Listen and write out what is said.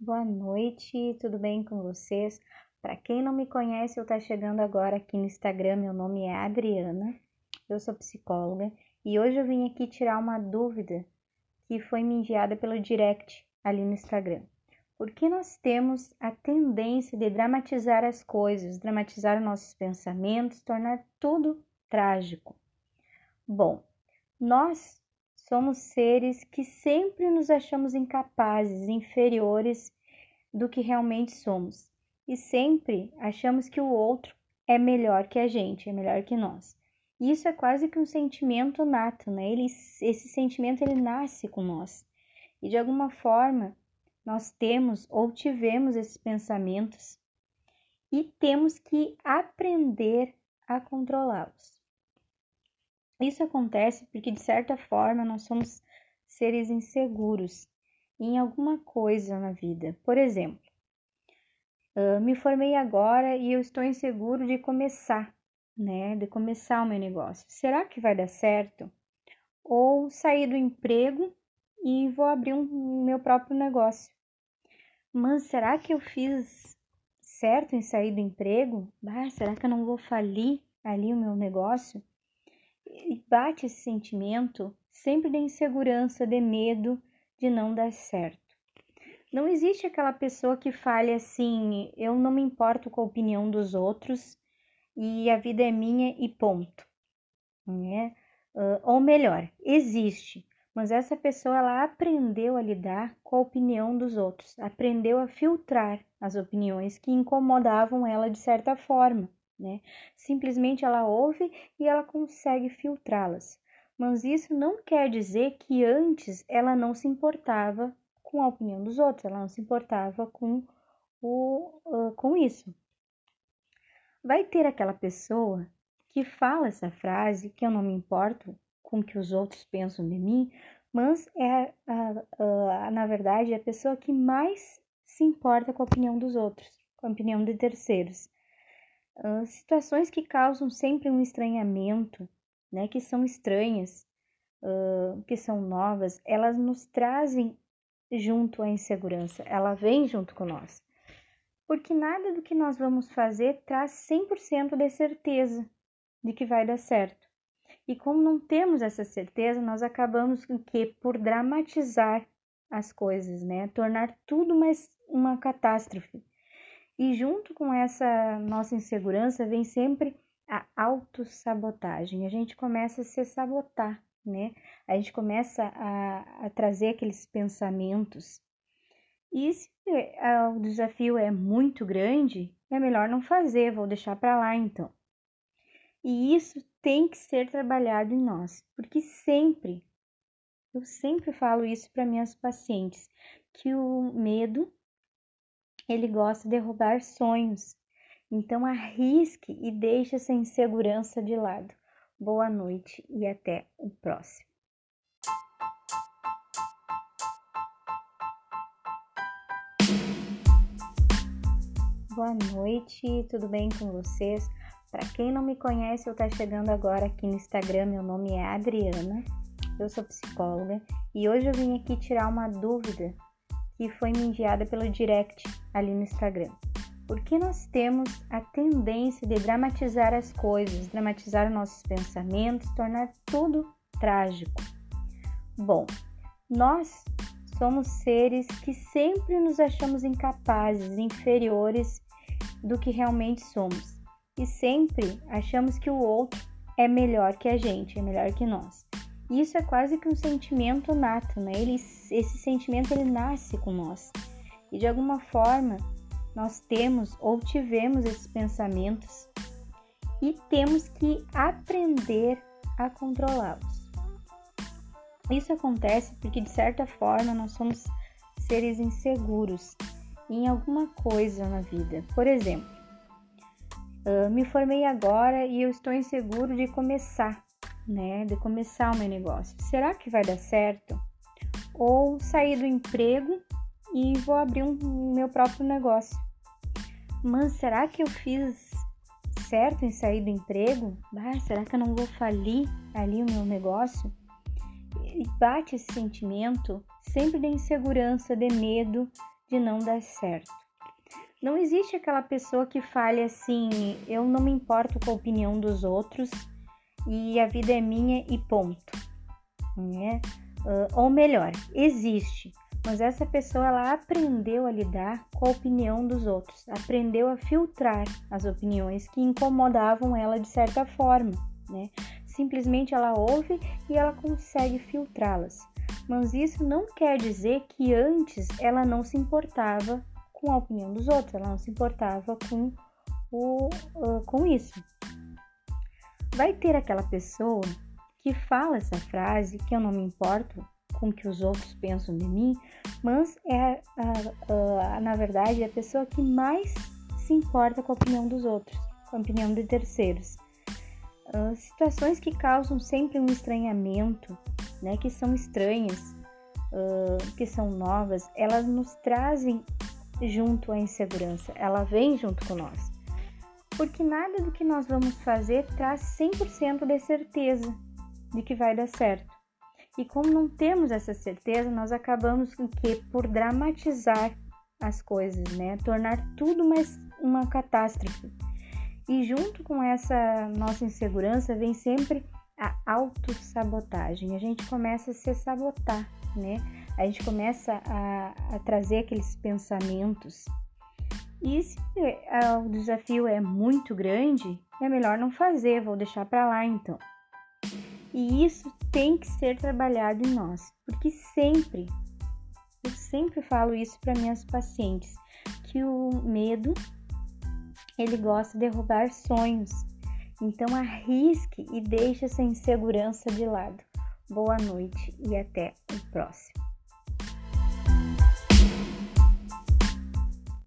Boa noite, tudo bem com vocês? Para quem não me conhece, eu tá chegando agora aqui no Instagram, meu nome é Adriana, eu sou psicóloga e hoje eu vim aqui tirar uma dúvida que foi me enviada pelo direct ali no Instagram. Por que nós temos a tendência de dramatizar as coisas, dramatizar nossos pensamentos, tornar tudo trágico? Bom, nós somos seres que sempre nos achamos incapazes, inferiores do que realmente somos. E sempre achamos que o outro é melhor que a gente, é melhor que nós. Isso é quase que um sentimento nato, né? Ele, esse sentimento ele nasce com nós. E de alguma forma nós temos ou tivemos esses pensamentos e temos que aprender a controlá-los. Isso acontece porque, de certa forma, nós somos seres inseguros em alguma coisa na vida. Por exemplo, me formei agora e eu estou inseguro de começar, né? De começar o meu negócio. Será que vai dar certo? Ou sair do emprego e vou abrir um meu próprio negócio. Mas será que eu fiz certo em sair do emprego? Bah, será que eu não vou falir ali o meu negócio? Bate esse sentimento sempre de insegurança, de medo de não dar certo. Não existe aquela pessoa que fale assim: eu não me importo com a opinião dos outros e a vida é minha e ponto. Né? Uh, ou melhor, existe, mas essa pessoa ela aprendeu a lidar com a opinião dos outros, aprendeu a filtrar as opiniões que incomodavam ela de certa forma né? Simplesmente ela ouve e ela consegue filtrá-las. Mas isso não quer dizer que antes ela não se importava com a opinião dos outros, ela não se importava com, o, uh, com isso. Vai ter aquela pessoa que fala essa frase, que eu não me importo com o que os outros pensam de mim, mas é, na verdade, é a pessoa que mais se importa com a opinião dos outros, com a opinião de terceiros situações que causam sempre um estranhamento, né, que são estranhas, uh, que são novas, elas nos trazem junto à insegurança, ela vem junto com nós. Porque nada do que nós vamos fazer traz 100% de certeza de que vai dar certo. E como não temos essa certeza, nós acabamos que por dramatizar as coisas, né, tornar tudo mais uma catástrofe. E junto com essa nossa insegurança vem sempre a autossabotagem. A gente começa a se sabotar, né? A gente começa a, a trazer aqueles pensamentos. E se é, o desafio é muito grande, é melhor não fazer, vou deixar para lá então. E isso tem que ser trabalhado em nós, porque sempre, eu sempre falo isso para minhas pacientes, que o medo ele gosta de roubar sonhos. Então arrisque e deixe essa insegurança de lado. Boa noite e até o próximo. Boa noite, tudo bem com vocês? Para quem não me conhece, eu tá chegando agora aqui no Instagram, meu nome é Adriana, eu sou psicóloga e hoje eu vim aqui tirar uma dúvida que foi me enviada pelo direct ali no Instagram. Porque nós temos a tendência de dramatizar as coisas, dramatizar nossos pensamentos, tornar tudo trágico. Bom, nós somos seres que sempre nos achamos incapazes, inferiores do que realmente somos. E sempre achamos que o outro é melhor que a gente, é melhor que nós. Isso é quase que um sentimento nato, né? Ele, esse sentimento ele nasce com nós. E de alguma forma nós temos ou tivemos esses pensamentos e temos que aprender a controlá-los. Isso acontece porque de certa forma nós somos seres inseguros em alguma coisa na vida. Por exemplo, uh, me formei agora e eu estou inseguro de começar né, de começar o meu negócio. Será que vai dar certo? Ou sair do emprego e vou abrir um meu próprio negócio. Mas será que eu fiz certo em sair do emprego? Ah, será que eu não vou falir ali o meu negócio? E bate esse sentimento sempre de insegurança, de medo de não dar certo. Não existe aquela pessoa que fale assim: eu não me importo com a opinião dos outros e a vida é minha e ponto. Né? Uh, ou melhor, existe, mas essa pessoa ela aprendeu a lidar com a opinião dos outros, aprendeu a filtrar as opiniões que incomodavam ela de certa forma, né? Simplesmente ela ouve e ela consegue filtrá-las. Mas isso não quer dizer que antes ela não se importava com a opinião dos outros, ela não se importava com, o, uh, com isso. Vai ter aquela pessoa que fala essa frase que eu não me importo com o que os outros pensam de mim, mas é na verdade é a pessoa que mais se importa com a opinião dos outros, com a opinião de terceiros. Uh, situações que causam sempre um estranhamento, né, que são estranhas, uh, que são novas, elas nos trazem junto à insegurança, ela vem junto com nós. Porque nada do que nós vamos fazer traz 100% de certeza de que vai dar certo. E como não temos essa certeza, nós acabamos que por dramatizar as coisas, né? Tornar tudo mais uma catástrofe. E junto com essa nossa insegurança vem sempre a autossabotagem. A gente começa a se sabotar, né? A gente começa a, a trazer aqueles pensamentos. E se é, o desafio é muito grande, é melhor não fazer, vou deixar para lá então. E isso tem que ser trabalhado em nós, porque sempre, eu sempre falo isso para minhas pacientes, que o medo ele gosta de roubar sonhos. Então arrisque e deixe essa insegurança de lado. Boa noite e até o próximo.